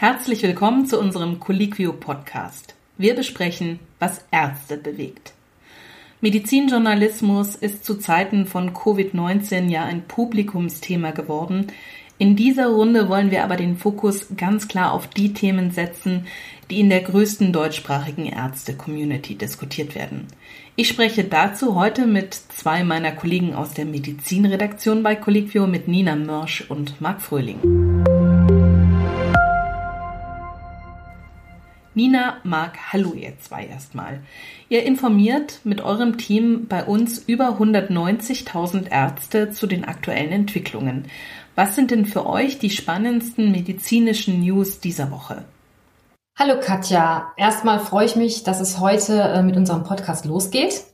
Herzlich willkommen zu unserem Colliquio Podcast. Wir besprechen, was Ärzte bewegt. Medizinjournalismus ist zu Zeiten von Covid-19 ja ein Publikumsthema geworden. In dieser Runde wollen wir aber den Fokus ganz klar auf die Themen setzen, die in der größten deutschsprachigen Ärzte-Community diskutiert werden. Ich spreche dazu heute mit zwei meiner Kollegen aus der Medizinredaktion bei Colliquio, mit Nina Mörsch und Marc Fröhling. Nina, Marc, hallo ihr zwei erstmal. Ihr informiert mit eurem Team bei uns über 190.000 Ärzte zu den aktuellen Entwicklungen. Was sind denn für euch die spannendsten medizinischen News dieser Woche? Hallo Katja, erstmal freue ich mich, dass es heute äh, mit unserem Podcast losgeht.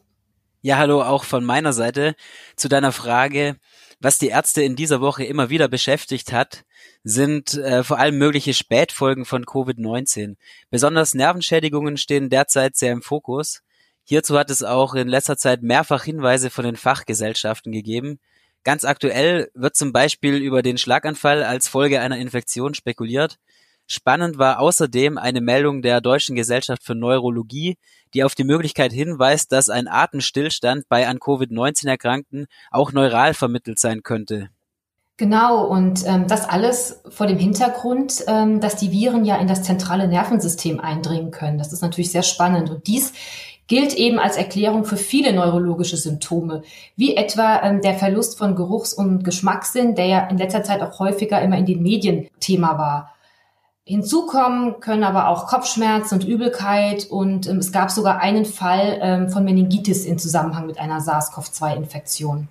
Ja, hallo auch von meiner Seite zu deiner Frage, was die Ärzte in dieser Woche immer wieder beschäftigt hat sind äh, vor allem mögliche Spätfolgen von Covid-19. Besonders Nervenschädigungen stehen derzeit sehr im Fokus. Hierzu hat es auch in letzter Zeit mehrfach Hinweise von den Fachgesellschaften gegeben. Ganz aktuell wird zum Beispiel über den Schlaganfall als Folge einer Infektion spekuliert. Spannend war außerdem eine Meldung der Deutschen Gesellschaft für Neurologie, die auf die Möglichkeit hinweist, dass ein Atemstillstand bei an Covid-19 Erkrankten auch neural vermittelt sein könnte. Genau, und ähm, das alles vor dem Hintergrund, ähm, dass die Viren ja in das zentrale Nervensystem eindringen können. Das ist natürlich sehr spannend. Und dies gilt eben als Erklärung für viele neurologische Symptome, wie etwa ähm, der Verlust von Geruchs- und Geschmackssinn, der ja in letzter Zeit auch häufiger immer in den Medien Thema war. Hinzu kommen können aber auch Kopfschmerzen und Übelkeit und ähm, es gab sogar einen Fall ähm, von Meningitis in Zusammenhang mit einer SARS-CoV-2-Infektion.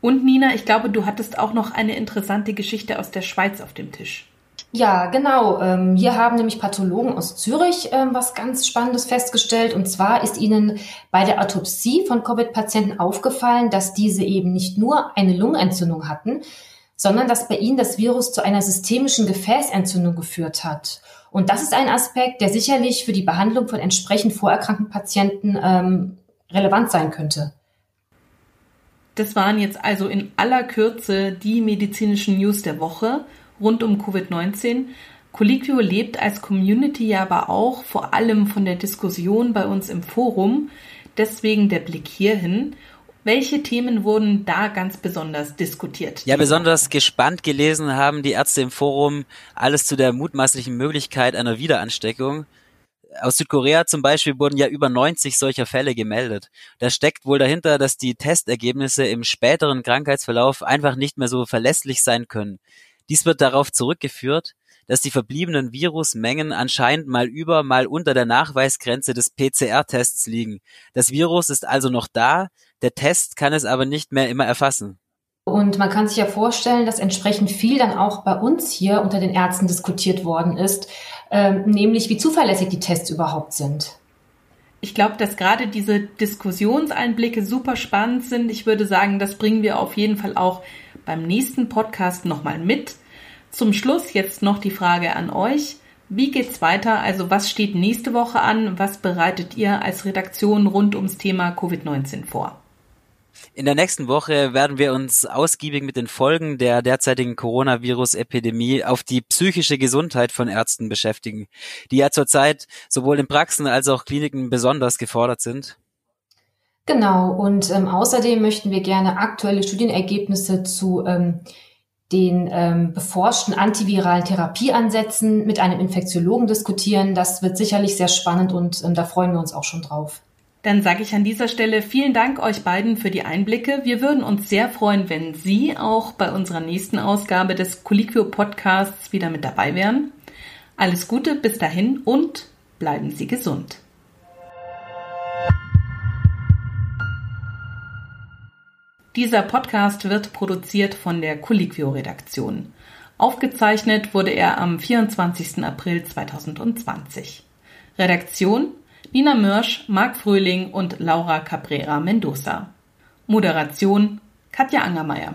Und Nina, ich glaube, du hattest auch noch eine interessante Geschichte aus der Schweiz auf dem Tisch. Ja, genau. Ähm, hier haben nämlich Pathologen aus Zürich ähm, was ganz Spannendes festgestellt. Und zwar ist ihnen bei der Autopsie von Covid-Patienten aufgefallen, dass diese eben nicht nur eine Lungenentzündung hatten, sondern dass bei ihnen das Virus zu einer systemischen Gefäßentzündung geführt hat. Und das ist ein Aspekt, der sicherlich für die Behandlung von entsprechend vorerkrankten Patienten ähm, relevant sein könnte. Das waren jetzt also in aller Kürze die medizinischen News der Woche rund um Covid-19. Colliquio lebt als Community aber auch vor allem von der Diskussion bei uns im Forum. Deswegen der Blick hierhin. Welche Themen wurden da ganz besonders diskutiert? Ja, besonders gespannt gelesen haben die Ärzte im Forum alles zu der mutmaßlichen Möglichkeit einer Wiederansteckung aus Südkorea zum Beispiel wurden ja über 90 solcher Fälle gemeldet. Da steckt wohl dahinter, dass die Testergebnisse im späteren Krankheitsverlauf einfach nicht mehr so verlässlich sein können. Dies wird darauf zurückgeführt, dass die verbliebenen Virusmengen anscheinend mal über, mal unter der Nachweisgrenze des PCR-Tests liegen. Das Virus ist also noch da, der Test kann es aber nicht mehr immer erfassen. Und man kann sich ja vorstellen, dass entsprechend viel dann auch bei uns hier unter den Ärzten diskutiert worden ist, ähm, nämlich wie zuverlässig die Tests überhaupt sind. Ich glaube, dass gerade diese Diskussionseinblicke super spannend sind. Ich würde sagen, das bringen wir auf jeden Fall auch beim nächsten Podcast nochmal mit. Zum Schluss jetzt noch die Frage an euch. Wie geht's weiter? Also was steht nächste Woche an? Was bereitet ihr als Redaktion rund ums Thema Covid-19 vor? In der nächsten Woche werden wir uns ausgiebig mit den Folgen der derzeitigen Coronavirus-Epidemie auf die psychische Gesundheit von Ärzten beschäftigen, die ja zurzeit sowohl in Praxen als auch Kliniken besonders gefordert sind. Genau, und ähm, außerdem möchten wir gerne aktuelle Studienergebnisse zu ähm, den ähm, beforschten antiviralen Therapieansätzen mit einem Infektiologen diskutieren. Das wird sicherlich sehr spannend und ähm, da freuen wir uns auch schon drauf. Dann sage ich an dieser Stelle vielen Dank euch beiden für die Einblicke. Wir würden uns sehr freuen, wenn Sie auch bei unserer nächsten Ausgabe des Colliquio Podcasts wieder mit dabei wären. Alles Gute bis dahin und bleiben Sie gesund. Dieser Podcast wird produziert von der Colliquio Redaktion. Aufgezeichnet wurde er am 24. April 2020. Redaktion Nina Mörsch, Marc Fröhling und Laura Cabrera Mendoza. Moderation Katja Angermeier